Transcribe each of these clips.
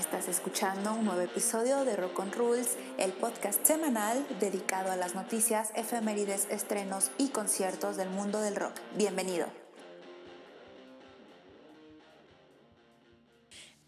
Estás escuchando un nuevo episodio de Rock on Rules, el podcast semanal dedicado a las noticias, efemérides, estrenos y conciertos del mundo del rock. Bienvenido.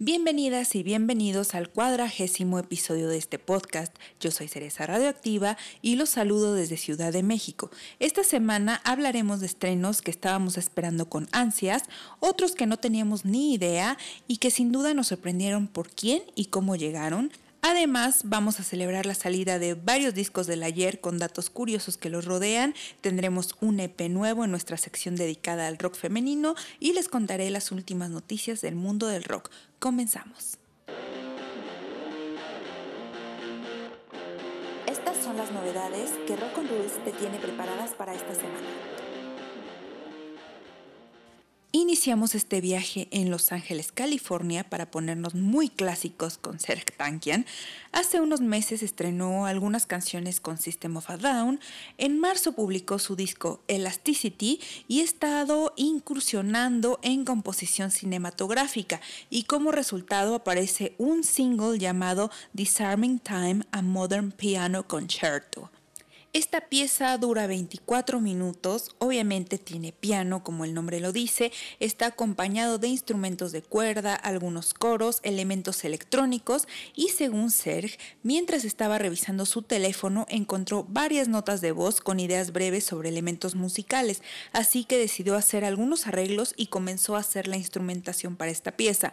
Bienvenidas y bienvenidos al cuadragésimo episodio de este podcast. Yo soy Cereza Radioactiva y los saludo desde Ciudad de México. Esta semana hablaremos de estrenos que estábamos esperando con ansias, otros que no teníamos ni idea y que sin duda nos sorprendieron por quién y cómo llegaron, Además, vamos a celebrar la salida de varios discos del ayer con datos curiosos que los rodean. Tendremos un EP nuevo en nuestra sección dedicada al rock femenino y les contaré las últimas noticias del mundo del rock. Comenzamos. Estas son las novedades que Rock on Rules te tiene preparadas para esta semana. Iniciamos este viaje en Los Ángeles, California, para ponernos muy clásicos con Serge Tankian. Hace unos meses estrenó algunas canciones con System of a Down. En marzo publicó su disco Elasticity y ha estado incursionando en composición cinematográfica. Y como resultado aparece un single llamado Disarming Time, a Modern Piano Concerto. Esta pieza dura 24 minutos, obviamente tiene piano como el nombre lo dice, está acompañado de instrumentos de cuerda, algunos coros, elementos electrónicos y según Serge, mientras estaba revisando su teléfono encontró varias notas de voz con ideas breves sobre elementos musicales, así que decidió hacer algunos arreglos y comenzó a hacer la instrumentación para esta pieza.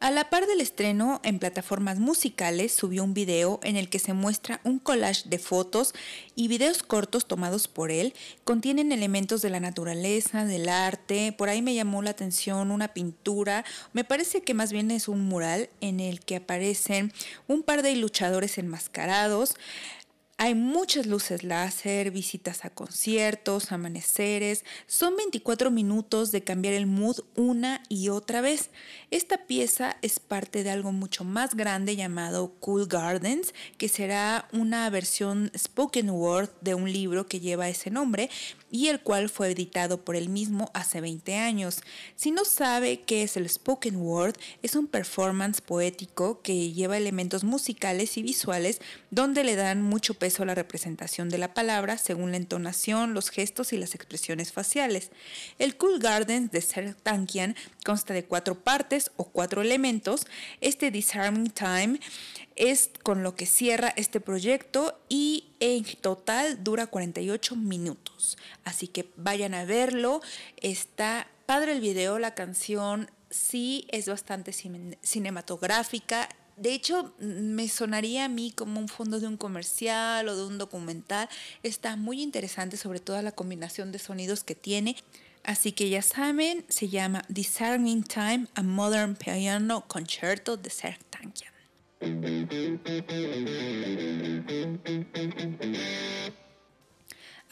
A la par del estreno en plataformas musicales subió un video en el que se muestra un collage de fotos y videos cortos tomados por él. Contienen elementos de la naturaleza, del arte. Por ahí me llamó la atención una pintura. Me parece que más bien es un mural en el que aparecen un par de luchadores enmascarados. Hay muchas luces láser, visitas a conciertos, amaneceres. Son 24 minutos de cambiar el mood una y otra vez. Esta pieza es parte de algo mucho más grande llamado Cool Gardens, que será una versión spoken word de un libro que lleva ese nombre y el cual fue editado por él mismo hace 20 años. Si no sabe qué es el spoken word, es un performance poético que lleva elementos musicales y visuales donde le dan mucho peso a la representación de la palabra según la entonación, los gestos y las expresiones faciales. El Cool Gardens de Ser Tankian consta de cuatro partes o cuatro elementos. Este Disarming Time es con lo que cierra este proyecto y en total dura 48 minutos. Así que vayan a verlo. Está padre el video, la canción sí es bastante cinematográfica. De hecho, me sonaría a mí como un fondo de un comercial o de un documental. Está muy interesante, sobre todo la combinación de sonidos que tiene. Así que ya saben, se llama Disarming Time, a Modern Piano Concerto de Serge Tankian.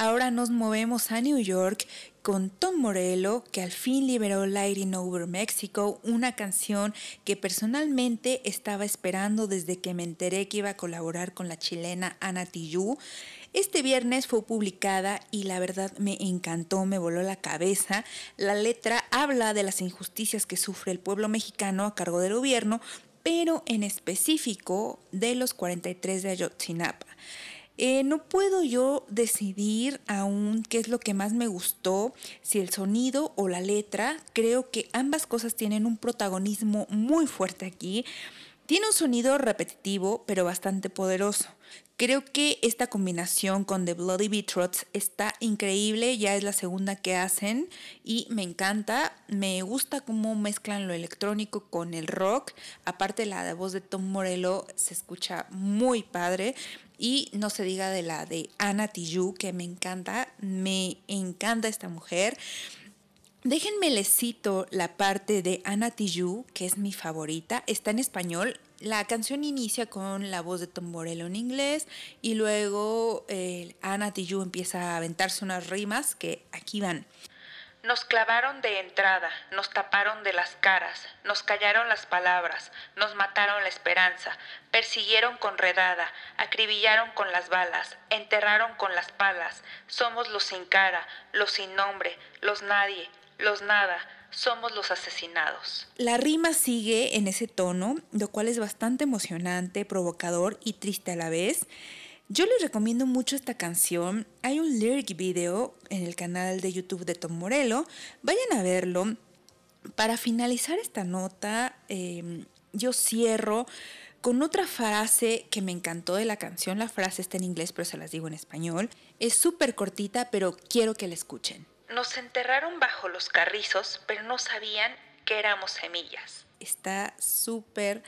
Ahora nos movemos a New York con Tom Morello, que al fin liberó Lighting Over Mexico, una canción que personalmente estaba esperando desde que me enteré que iba a colaborar con la chilena Ana Tijoux. Este viernes fue publicada y la verdad me encantó, me voló la cabeza. La letra habla de las injusticias que sufre el pueblo mexicano a cargo del gobierno, pero en específico de los 43 de Ayotzinapa. Eh, no puedo yo decidir aún qué es lo que más me gustó, si el sonido o la letra. Creo que ambas cosas tienen un protagonismo muy fuerte aquí. Tiene un sonido repetitivo, pero bastante poderoso. Creo que esta combinación con The Bloody Beetroots está increíble, ya es la segunda que hacen y me encanta. Me gusta cómo mezclan lo electrónico con el rock. Aparte la voz de Tom Morello se escucha muy padre. Y no se diga de la de Anna Tijoux, que me encanta, me encanta esta mujer. Déjenme les cito la parte de Anna Tijoux, que es mi favorita. Está en español, la canción inicia con la voz de Tom Morello en inglés y luego eh, Ana Tijoux empieza a aventarse unas rimas que aquí van. Nos clavaron de entrada, nos taparon de las caras, nos callaron las palabras, nos mataron la esperanza, persiguieron con redada, acribillaron con las balas, enterraron con las palas. Somos los sin cara, los sin nombre, los nadie, los nada, somos los asesinados. La rima sigue en ese tono, lo cual es bastante emocionante, provocador y triste a la vez. Yo les recomiendo mucho esta canción. Hay un lyric video en el canal de YouTube de Tom Morello. Vayan a verlo. Para finalizar esta nota, em, yo cierro con otra frase que me encantó de la canción. La frase está en inglés, pero se las digo en español. Es súper cortita, pero quiero que la escuchen. Nos enterraron bajo los carrizos, pero no sabían que éramos semillas. Está súper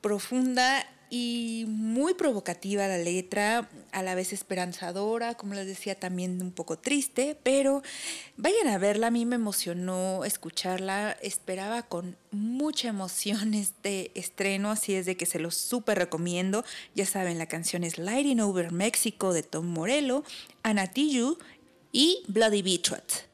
profunda y muy provocativa la letra, a la vez esperanzadora, como les decía, también un poco triste, pero vayan a verla, a mí me emocionó escucharla, esperaba con mucha emoción este estreno, así es de que se lo súper recomiendo, ya saben, la canción es Lighting Over Mexico de Tom Morello, Anatillu y Bloody Beetroot.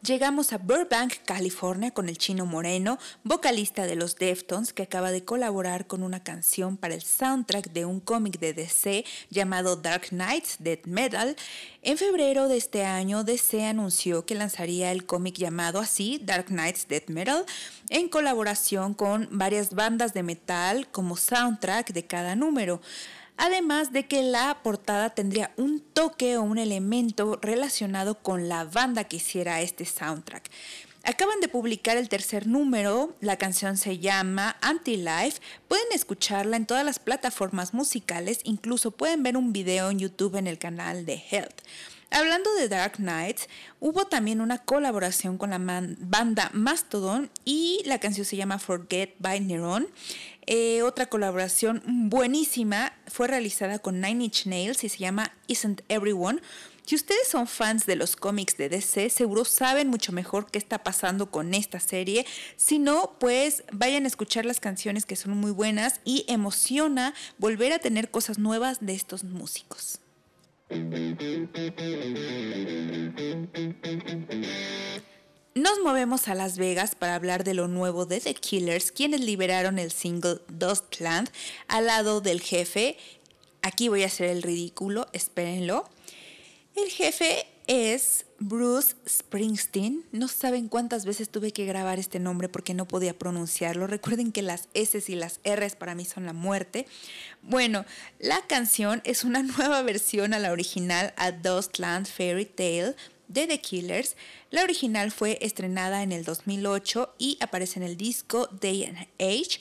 Llegamos a Burbank, California, con el chino Moreno, vocalista de los Deftones, que acaba de colaborar con una canción para el soundtrack de un cómic de DC llamado Dark Knights Death Metal. En febrero de este año, DC anunció que lanzaría el cómic llamado así, Dark Knights Death Metal, en colaboración con varias bandas de metal como soundtrack de cada número además de que la portada tendría un toque o un elemento relacionado con la banda que hiciera este soundtrack. Acaban de publicar el tercer número, la canción se llama Anti-Life, pueden escucharla en todas las plataformas musicales, incluso pueden ver un video en YouTube en el canal de Health. Hablando de Dark Knights, hubo también una colaboración con la banda Mastodon y la canción se llama Forget by Neuron. Eh, otra colaboración buenísima fue realizada con Nine Inch Nails y se llama Isn't Everyone. Si ustedes son fans de los cómics de DC, seguro saben mucho mejor qué está pasando con esta serie. Si no, pues vayan a escuchar las canciones que son muy buenas y emociona volver a tener cosas nuevas de estos músicos. Nos movemos a Las Vegas para hablar de lo nuevo de The Killers, quienes liberaron el single Dustland al lado del jefe. Aquí voy a hacer el ridículo, espérenlo. El jefe es Bruce Springsteen. No saben cuántas veces tuve que grabar este nombre porque no podía pronunciarlo. Recuerden que las S y las R para mí son la muerte. Bueno, la canción es una nueva versión a la original A Dustland Fairy Tale de The Killers. La original fue estrenada en el 2008 y aparece en el disco Day and Age.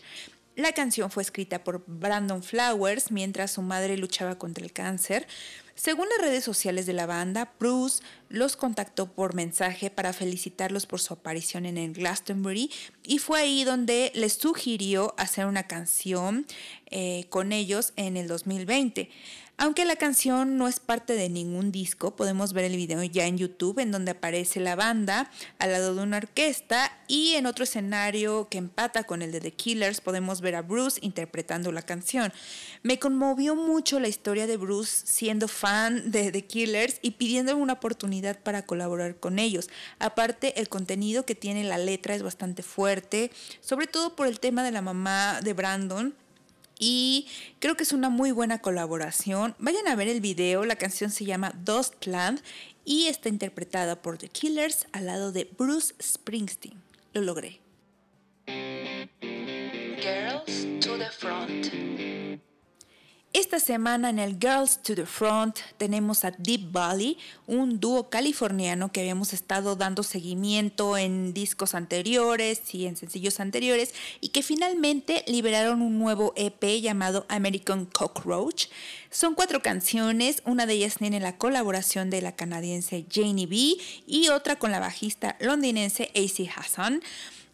La canción fue escrita por Brandon Flowers mientras su madre luchaba contra el cáncer. Según las redes sociales de la banda, Bruce los contactó por mensaje para felicitarlos por su aparición en el Glastonbury y fue ahí donde les sugirió hacer una canción eh, con ellos en el 2020. Aunque la canción no es parte de ningún disco, podemos ver el video ya en YouTube en donde aparece la banda al lado de una orquesta y en otro escenario que empata con el de The Killers podemos ver a Bruce interpretando la canción. Me conmovió mucho la historia de Bruce siendo fan de The Killers y pidiéndome una oportunidad para colaborar con ellos. Aparte, el contenido que tiene la letra es bastante fuerte, sobre todo por el tema de la mamá de Brandon y creo que es una muy buena colaboración. Vayan a ver el video, la canción se llama Dustland y está interpretada por The Killers al lado de Bruce Springsteen. Lo logré. Girls to the Front. Esta semana en el Girls to the Front tenemos a Deep Valley, un dúo californiano que habíamos estado dando seguimiento en discos anteriores y en sencillos anteriores y que finalmente liberaron un nuevo EP llamado American Cockroach. Son cuatro canciones, una de ellas tiene la colaboración de la canadiense Janie B y otra con la bajista londinense AC Hassan.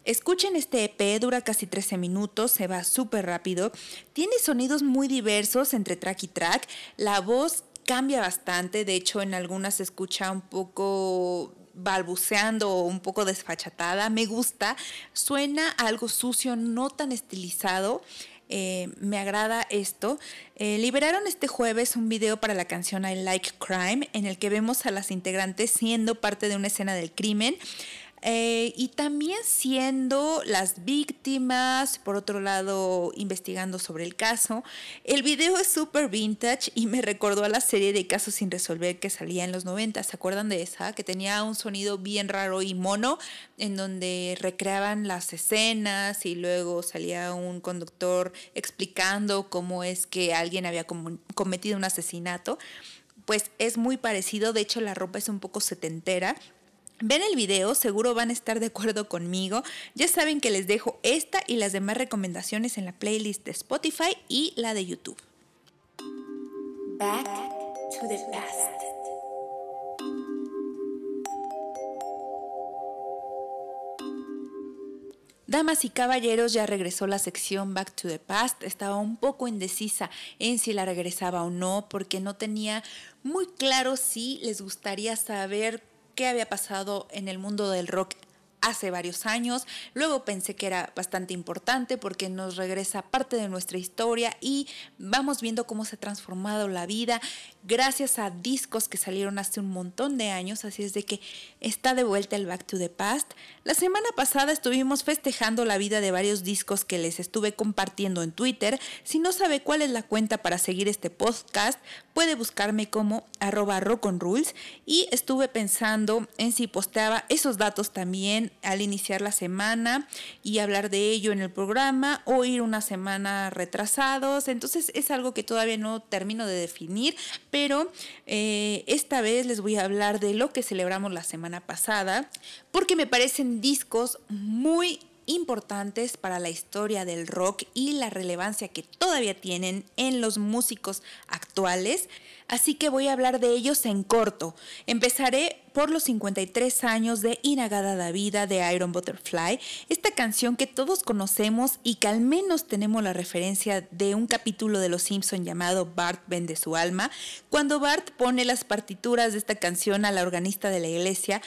Escuchen este EP, dura casi 13 minutos, se va súper rápido. Tiene sonidos muy diversos entre track y track. La voz cambia bastante, de hecho en algunas se escucha un poco balbuceando o un poco desfachatada. Me gusta, suena algo sucio, no tan estilizado. Eh, me agrada esto. Eh, liberaron este jueves un video para la canción I Like Crime en el que vemos a las integrantes siendo parte de una escena del crimen. Eh, y también siendo las víctimas, por otro lado investigando sobre el caso. El video es súper vintage y me recordó a la serie de casos sin resolver que salía en los 90, ¿se acuerdan de esa? Que tenía un sonido bien raro y mono en donde recreaban las escenas y luego salía un conductor explicando cómo es que alguien había cometido un asesinato. Pues es muy parecido, de hecho la ropa es un poco setentera Ven el video, seguro van a estar de acuerdo conmigo. Ya saben que les dejo esta y las demás recomendaciones en la playlist de Spotify y la de YouTube. Back to the past. Damas y caballeros, ya regresó la sección Back to the Past. Estaba un poco indecisa en si la regresaba o no, porque no tenía muy claro si les gustaría saber qué había pasado en el mundo del rock hace varios años. Luego pensé que era bastante importante porque nos regresa parte de nuestra historia y vamos viendo cómo se ha transformado la vida gracias a discos que salieron hace un montón de años, así es de que está de vuelta el Back to the Past. La semana pasada estuvimos festejando la vida de varios discos que les estuve compartiendo en Twitter. Si no sabe cuál es la cuenta para seguir este podcast, puede buscarme como arroba rules y estuve pensando en si posteaba esos datos también al iniciar la semana y hablar de ello en el programa o ir una semana retrasados. Entonces es algo que todavía no termino de definir, pero eh, esta vez les voy a hablar de lo que celebramos la semana pasada, porque me parecen discos muy importantes para la historia del rock y la relevancia que todavía tienen en los músicos actuales, así que voy a hablar de ellos en corto. Empezaré por los 53 años de Inagada da Vida de Iron Butterfly, esta canción que todos conocemos y que al menos tenemos la referencia de un capítulo de Los Simpson llamado Bart vende su alma, cuando Bart pone las partituras de esta canción a la organista de la iglesia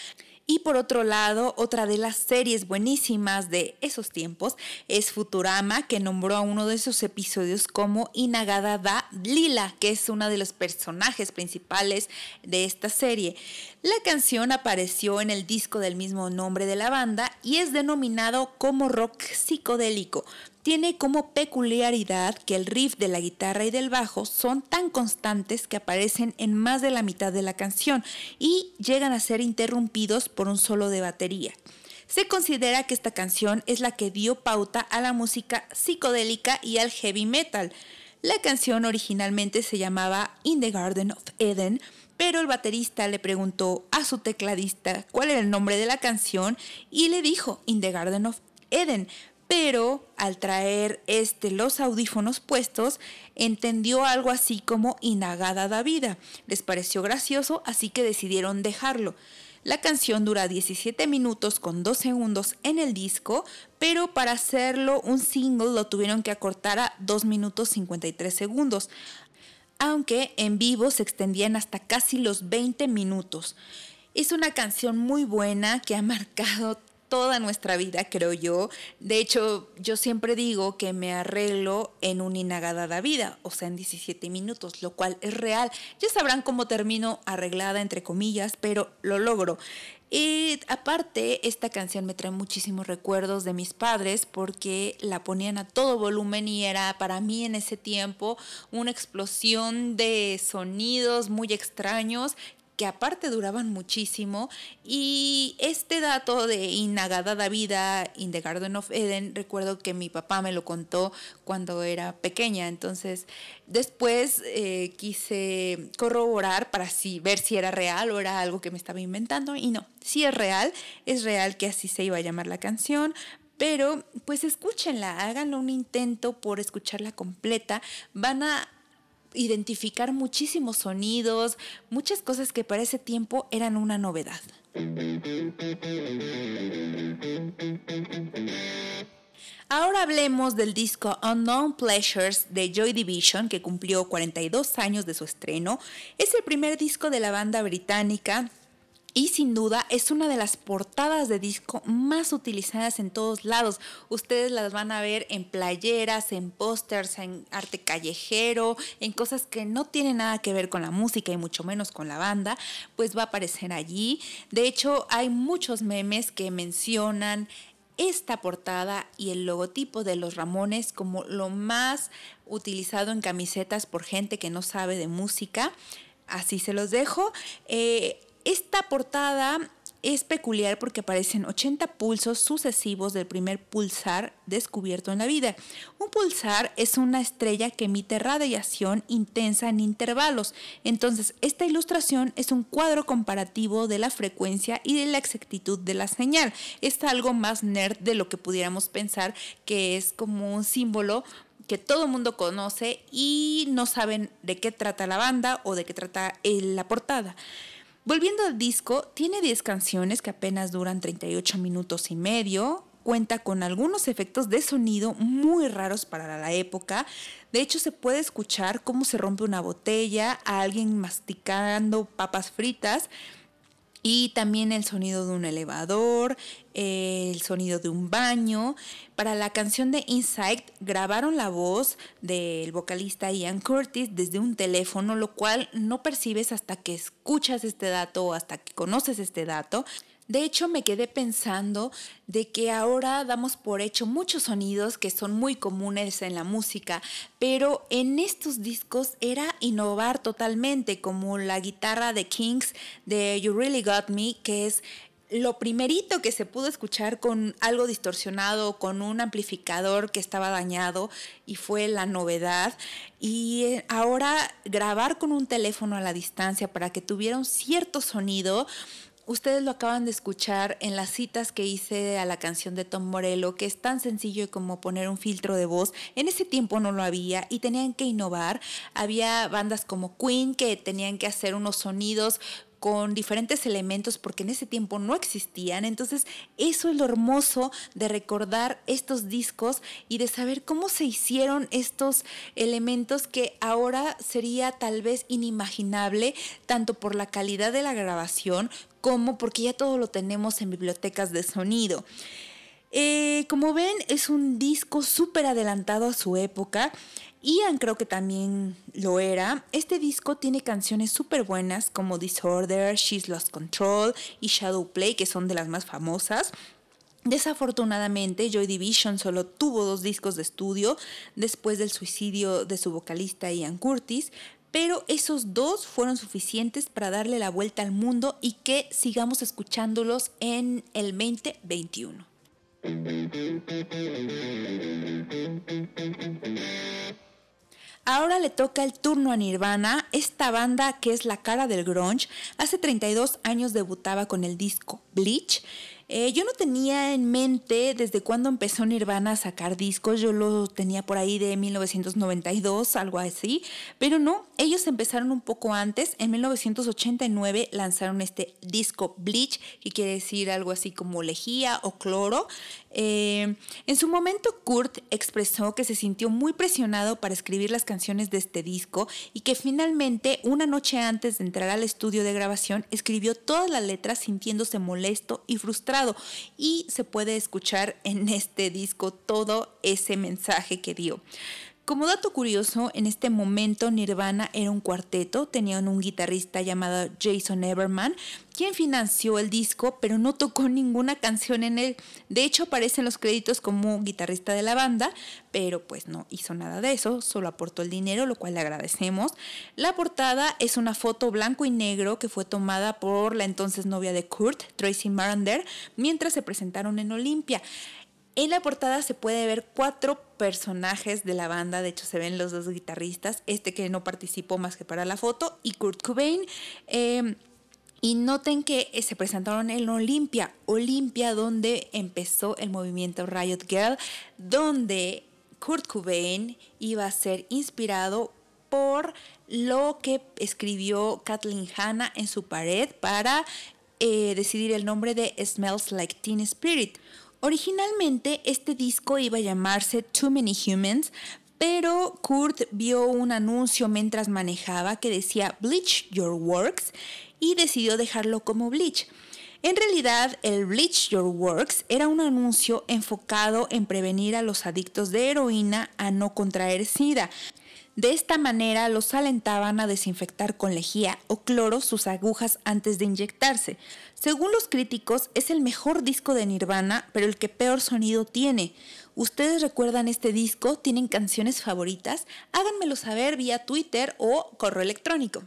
y por otro lado, otra de las series buenísimas de esos tiempos es Futurama, que nombró a uno de esos episodios como Inagada da Lila, que es uno de los personajes principales de esta serie. La canción apareció en el disco del mismo nombre de la banda y es denominado como rock psicodélico, tiene como peculiaridad que el riff de la guitarra y del bajo son tan constantes que aparecen en más de la mitad de la canción y llegan a ser interrumpidos por un solo de batería. Se considera que esta canción es la que dio pauta a la música psicodélica y al heavy metal. La canción originalmente se llamaba In the Garden of Eden, pero el baterista le preguntó a su tecladista cuál era el nombre de la canción y le dijo In the Garden of Eden, pero al traer este, los audífonos puestos, entendió algo así como Inagada da vida. Les pareció gracioso, así que decidieron dejarlo. La canción dura 17 minutos con 2 segundos en el disco, pero para hacerlo un single lo tuvieron que acortar a 2 minutos 53 segundos, aunque en vivo se extendían hasta casi los 20 minutos. Es una canción muy buena que ha marcado toda nuestra vida, creo yo. De hecho, yo siempre digo que me arreglo en una inagada vida, o sea, en 17 minutos, lo cual es real. Ya sabrán cómo termino arreglada, entre comillas, pero lo logro. Y aparte, esta canción me trae muchísimos recuerdos de mis padres porque la ponían a todo volumen y era para mí en ese tiempo una explosión de sonidos muy extraños que aparte duraban muchísimo. Y este dato de Inagada Davida in the Garden of Eden, recuerdo que mi papá me lo contó cuando era pequeña. Entonces, después eh, quise corroborar para así ver si era real o era algo que me estaba inventando. Y no, si es real, es real que así se iba a llamar la canción. Pero pues escúchenla, háganlo un intento por escucharla completa. Van a identificar muchísimos sonidos, muchas cosas que para ese tiempo eran una novedad. Ahora hablemos del disco Unknown Pleasures de Joy Division, que cumplió 42 años de su estreno. Es el primer disco de la banda británica y sin duda es una de las portadas de disco más utilizadas en todos lados. Ustedes las van a ver en playeras, en pósters, en arte callejero, en cosas que no tienen nada que ver con la música y mucho menos con la banda, pues va a aparecer allí. De hecho, hay muchos memes que mencionan esta portada y el logotipo de los Ramones como lo más utilizado en camisetas por gente que no sabe de música. Así se los dejo. Eh, esta portada es peculiar porque aparecen 80 pulsos sucesivos del primer pulsar descubierto en la vida. Un pulsar es una estrella que emite radiación intensa en intervalos. Entonces, esta ilustración es un cuadro comparativo de la frecuencia y de la exactitud de la señal. Es algo más nerd de lo que pudiéramos pensar que es como un símbolo que todo mundo conoce y no saben de qué trata la banda o de qué trata la portada. Volviendo al disco, tiene 10 canciones que apenas duran 38 minutos y medio. Cuenta con algunos efectos de sonido muy raros para la época. De hecho, se puede escuchar cómo se rompe una botella, a alguien masticando papas fritas y también el sonido de un elevador, el sonido de un baño. Para la canción de Inside grabaron la voz del vocalista Ian Curtis desde un teléfono, lo cual no percibes hasta que escuchas este dato o hasta que conoces este dato. De hecho, me quedé pensando de que ahora damos por hecho muchos sonidos que son muy comunes en la música, pero en estos discos era innovar totalmente, como la guitarra de Kings de You Really Got Me, que es lo primerito que se pudo escuchar con algo distorsionado, con un amplificador que estaba dañado y fue la novedad. Y eh, ahora grabar con un teléfono a la distancia para que tuviera un cierto sonido Ustedes lo acaban de escuchar en las citas que hice a la canción de Tom Morello, que es tan sencillo como poner un filtro de voz. En ese tiempo no lo había y tenían que innovar. Había bandas como Queen que tenían que hacer unos sonidos con diferentes elementos porque en ese tiempo no existían. Entonces, eso es lo hermoso de recordar estos discos y de saber cómo se hicieron estos elementos que ahora sería tal vez inimaginable, tanto por la calidad de la grabación como porque ya todo lo tenemos en bibliotecas de sonido. Eh, como ven, es un disco súper adelantado a su época. Ian creo que también lo era. Este disco tiene canciones súper buenas como Disorder, She's Lost Control y Shadow Play, que son de las más famosas. Desafortunadamente, Joy Division solo tuvo dos discos de estudio después del suicidio de su vocalista Ian Curtis, pero esos dos fueron suficientes para darle la vuelta al mundo y que sigamos escuchándolos en el 2021. Ahora le toca el turno a Nirvana, esta banda que es la cara del grunge. Hace 32 años debutaba con el disco Bleach eh, yo no tenía en mente desde cuándo empezó Nirvana a sacar discos, yo lo tenía por ahí de 1992, algo así, pero no, ellos empezaron un poco antes, en 1989 lanzaron este disco Bleach, que quiere decir algo así como lejía o cloro. Eh, en su momento Kurt expresó que se sintió muy presionado para escribir las canciones de este disco y que finalmente una noche antes de entrar al estudio de grabación escribió todas las letras sintiéndose molesto y frustrado y se puede escuchar en este disco todo ese mensaje que dio. Como dato curioso, en este momento Nirvana era un cuarteto, tenían un guitarrista llamado Jason Everman, quien financió el disco, pero no tocó ninguna canción en él. De hecho, aparece en los créditos como guitarrista de la banda, pero pues no hizo nada de eso, solo aportó el dinero, lo cual le agradecemos. La portada es una foto blanco y negro que fue tomada por la entonces novia de Kurt, Tracy Marander, mientras se presentaron en Olimpia. En la portada se puede ver cuatro personajes de la banda, de hecho se ven los dos guitarristas, este que no participó más que para la foto, y Kurt Cobain. Em, y noten que eh, se presentaron en Olimpia, Olimpia donde empezó el movimiento Riot Girl, donde Kurt Cobain iba a ser inspirado por lo que escribió Kathleen Hanna en su pared para eh, decidir el nombre de Smells Like Teen Spirit. Originalmente este disco iba a llamarse Too Many Humans, pero Kurt vio un anuncio mientras manejaba que decía Bleach Your Works y decidió dejarlo como Bleach. En realidad, el Bleach Your Works era un anuncio enfocado en prevenir a los adictos de heroína a no contraer SIDA. De esta manera los alentaban a desinfectar con lejía o cloro sus agujas antes de inyectarse. Según los críticos, es el mejor disco de Nirvana, pero el que peor sonido tiene. ¿Ustedes recuerdan este disco? ¿Tienen canciones favoritas? Háganmelo saber vía Twitter o correo electrónico.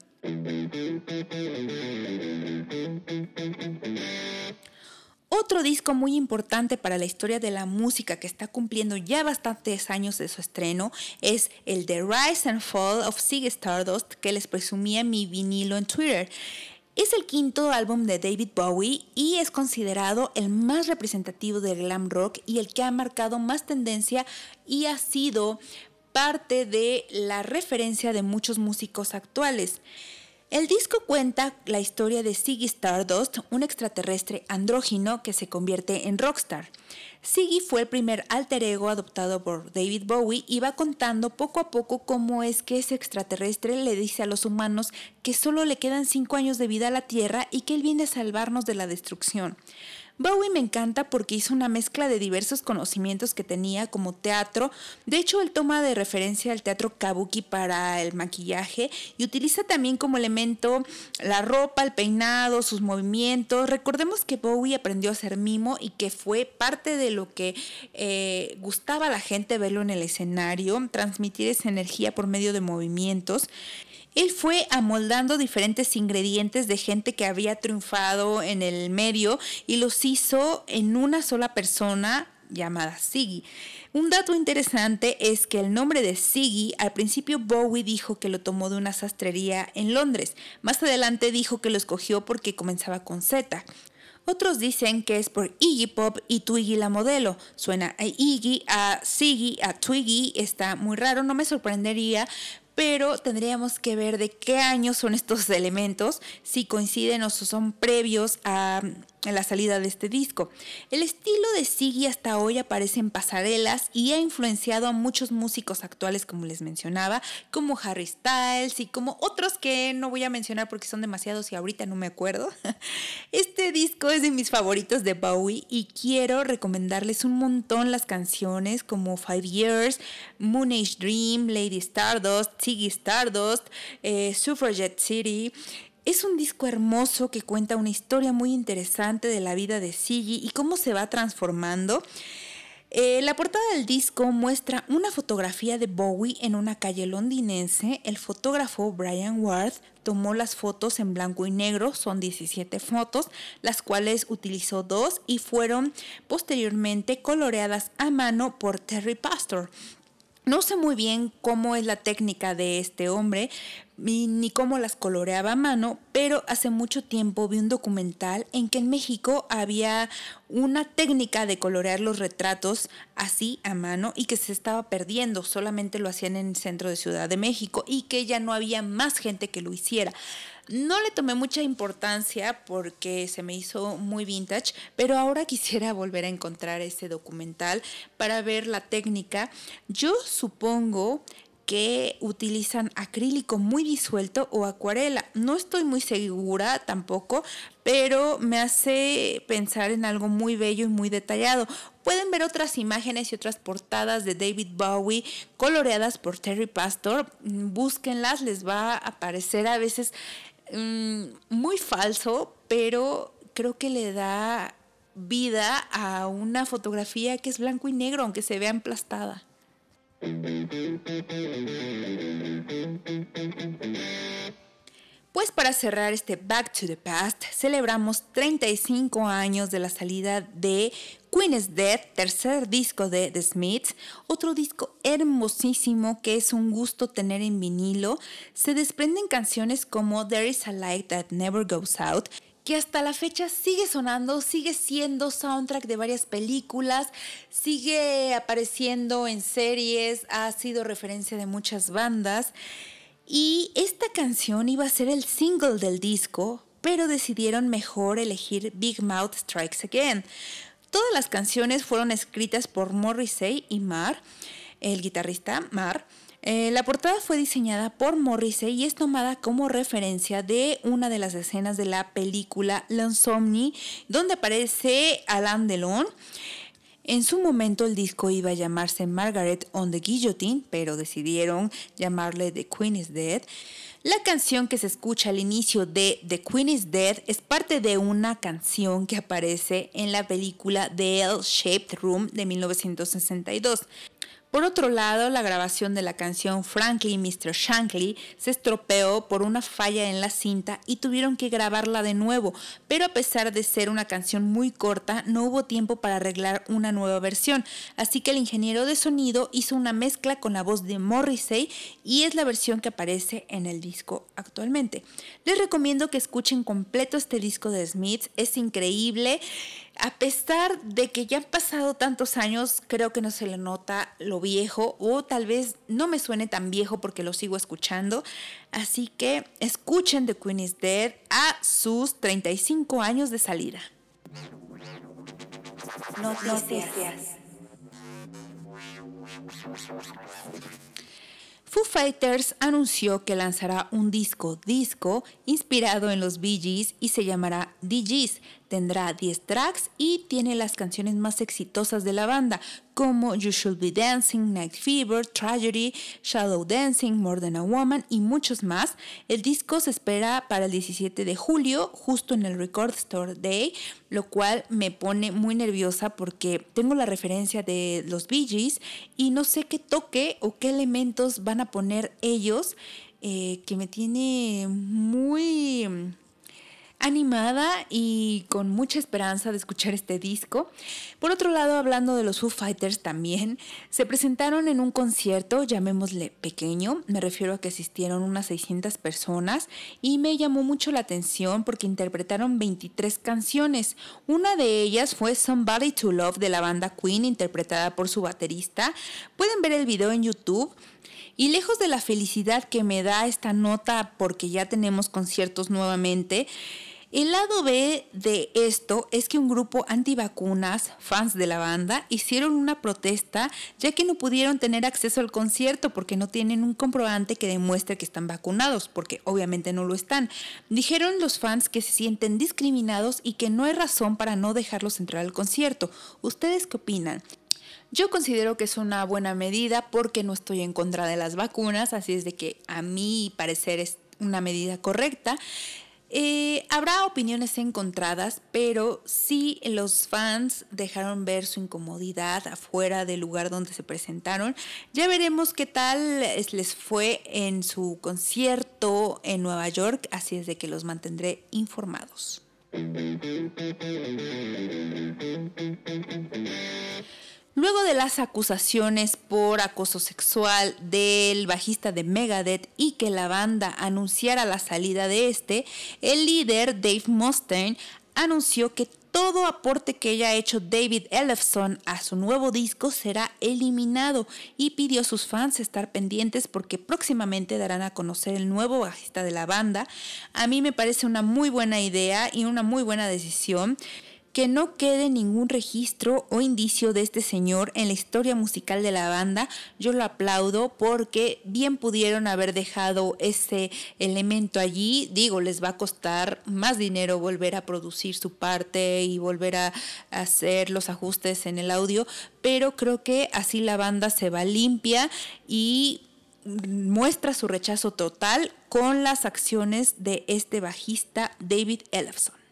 Otro disco muy importante para la historia de la música que está cumpliendo ya bastantes años de su estreno es el The Rise and Fall of Ziggy Stardust que les presumía mi vinilo en Twitter. Es el quinto álbum de David Bowie y es considerado el más representativo del glam rock y el que ha marcado más tendencia y ha sido parte de la referencia de muchos músicos actuales. El disco cuenta la historia de Ziggy Stardust, un extraterrestre andrógino que se convierte en rockstar. Ziggy fue el primer alter ego adoptado por David Bowie y va contando poco a poco cómo es que ese extraterrestre le dice a los humanos que solo le quedan cinco años de vida a la Tierra y que él viene a salvarnos de la destrucción. Bowie me encanta porque hizo una mezcla de diversos conocimientos que tenía como teatro. De hecho, él toma de referencia al teatro kabuki para el maquillaje y utiliza también como elemento la ropa, el peinado, sus movimientos. Recordemos que Bowie aprendió a hacer mimo y que fue parte de lo que eh, gustaba a la gente verlo en el escenario, transmitir esa energía por medio de movimientos. Él fue amoldando diferentes ingredientes de gente que había triunfado en el medio y los hizo en una sola persona llamada Siggy. Un dato interesante es que el nombre de Siggy al principio Bowie dijo que lo tomó de una sastrería en Londres. Más adelante dijo que lo escogió porque comenzaba con Z. Otros dicen que es por Iggy Pop y Twiggy la modelo. Suena a Iggy, a Siggy, a Twiggy, está muy raro, no me sorprendería, pero tendríamos que ver de qué año son estos elementos, si coinciden o son previos a en la salida de este disco. El estilo de Siggy hasta hoy aparece en pasarelas y ha influenciado a muchos músicos actuales, como les mencionaba, como Harry Styles y como otros que no voy a mencionar porque son demasiados y ahorita no me acuerdo. Este disco es de mis favoritos de Bowie y quiero recomendarles un montón las canciones como Five Years, Moon Age Dream, Lady Stardust, Siggy Stardust, eh, Suffragette City. Es un disco hermoso que cuenta una historia muy interesante de la vida de Siggy y cómo se va transformando. Eh, la portada del disco muestra una fotografía de Bowie en una calle londinense. El fotógrafo Brian Ward tomó las fotos en blanco y negro, son 17 fotos, las cuales utilizó dos y fueron posteriormente coloreadas a mano por Terry Pastor. No sé muy bien cómo es la técnica de este hombre, ni cómo las coloreaba a mano, pero hace mucho tiempo vi un documental en que en México había una técnica de colorear los retratos así a mano y que se estaba perdiendo, solamente lo hacían en el centro de Ciudad de México y que ya no había más gente que lo hiciera. No le tomé mucha importancia porque se me hizo muy vintage, pero ahora quisiera volver a encontrar ese documental para ver la técnica. Yo supongo que utilizan acrílico muy disuelto o acuarela. No estoy muy segura tampoco, pero me hace pensar en algo muy bello y muy detallado. Pueden ver otras imágenes y otras portadas de David Bowie coloreadas por Terry Pastor. Búsquenlas, les va a aparecer a veces mm, muy falso, pero creo que le da vida a una fotografía que es blanco y negro, aunque se vea emplastada. Pues para cerrar este Back to the Past, celebramos 35 años de la salida de Queen is Dead, tercer disco de The Smiths, otro disco hermosísimo que es un gusto tener en vinilo. Se desprenden canciones como There is a Light That Never Goes Out, que hasta la fecha sigue sonando, sigue siendo soundtrack de varias películas, sigue apareciendo en series, ha sido referencia de muchas bandas. Y esta canción iba a ser el single del disco, pero decidieron mejor elegir Big Mouth Strikes Again. Todas las canciones fueron escritas por Morrissey y Marr el guitarrista Mar. Eh, la portada fue diseñada por Morrissey y es tomada como referencia de una de las escenas de la película L'Insomnie, donde aparece Alain Delon. En su momento el disco iba a llamarse Margaret on the Guillotine, pero decidieron llamarle The Queen is Dead. La canción que se escucha al inicio de The Queen is Dead es parte de una canción que aparece en la película The L-Shaped Room de 1962. Por otro lado, la grabación de la canción Frankly Mr. Shankly se estropeó por una falla en la cinta y tuvieron que grabarla de nuevo, pero a pesar de ser una canción muy corta, no hubo tiempo para arreglar una nueva versión, así que el ingeniero de sonido hizo una mezcla con la voz de Morrissey y es la versión que aparece en el disco actualmente. Les recomiendo que escuchen completo este disco de Smiths, es increíble a pesar de que ya han pasado tantos años, creo que no se le nota lo viejo o tal vez no me suene tan viejo porque lo sigo escuchando. Así que escuchen The Queen is Dead a sus 35 años de salida. Noticias. Foo Fighters anunció que lanzará un disco disco inspirado en los Bee Gees y se llamará DGs. Tendrá 10 tracks y tiene las canciones más exitosas de la banda, como You Should Be Dancing, Night Fever, Tragedy, Shadow Dancing, More Than a Woman y muchos más. El disco se espera para el 17 de julio, justo en el Record Store Day, lo cual me pone muy nerviosa porque tengo la referencia de los Bee Gees y no sé qué toque o qué elementos van a poner ellos, eh, que me tiene muy animada y con mucha esperanza de escuchar este disco. Por otro lado, hablando de los Foo Fighters también, se presentaron en un concierto, llamémosle pequeño, me refiero a que asistieron unas 600 personas y me llamó mucho la atención porque interpretaron 23 canciones. Una de ellas fue Somebody to Love de la banda Queen, interpretada por su baterista. Pueden ver el video en YouTube. Y lejos de la felicidad que me da esta nota porque ya tenemos conciertos nuevamente, el lado B de esto es que un grupo antivacunas, fans de la banda, hicieron una protesta ya que no pudieron tener acceso al concierto porque no tienen un comprobante que demuestre que están vacunados, porque obviamente no lo están. Dijeron los fans que se sienten discriminados y que no hay razón para no dejarlos entrar al concierto. ¿Ustedes qué opinan? Yo considero que es una buena medida porque no estoy en contra de las vacunas, así es de que a mi parecer es una medida correcta. Eh, habrá opiniones encontradas, pero si los fans dejaron ver su incomodidad afuera del lugar donde se presentaron. Ya veremos qué tal les fue en su concierto en Nueva York, así es de que los mantendré informados. Luego de las acusaciones por acoso sexual del bajista de Megadeth y que la banda anunciara la salida de este, el líder Dave Mustaine anunció que todo aporte que haya hecho David Ellefson a su nuevo disco será eliminado y pidió a sus fans estar pendientes porque próximamente darán a conocer el nuevo bajista de la banda. A mí me parece una muy buena idea y una muy buena decisión que no quede ningún registro o indicio de este señor en la historia musical de la banda. Yo lo aplaudo porque bien pudieron haber dejado ese elemento allí. Digo, les va a costar más dinero volver a producir su parte y volver a hacer los ajustes en el audio, pero creo que así la banda se va limpia y muestra su rechazo total con las acciones de este bajista David Ellefson.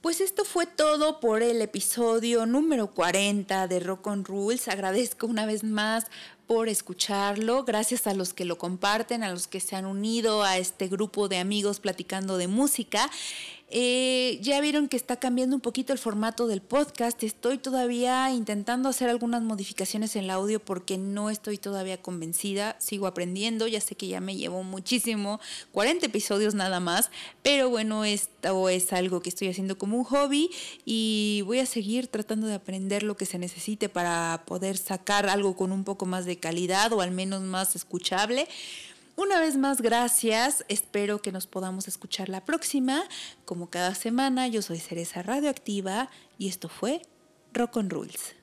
Pues esto fue todo por el episodio número 40 de Rock on Rules. Agradezco una vez más por escucharlo. Gracias a los que lo comparten, a los que se han unido a este grupo de amigos platicando de música. Eh, ya vieron que está cambiando un poquito el formato del podcast. Estoy todavía intentando hacer algunas modificaciones en el audio porque no estoy todavía convencida. Sigo aprendiendo. Ya sé que ya me llevo muchísimo, 40 episodios nada más. Pero bueno, esto es algo que estoy haciendo como un hobby y voy a seguir tratando de aprender lo que se necesite para poder sacar algo con un poco más de calidad o al menos más escuchable. Una vez más, gracias. Espero que nos podamos escuchar la próxima. Como cada semana, yo soy Cereza Radioactiva y esto fue Rock on Rules.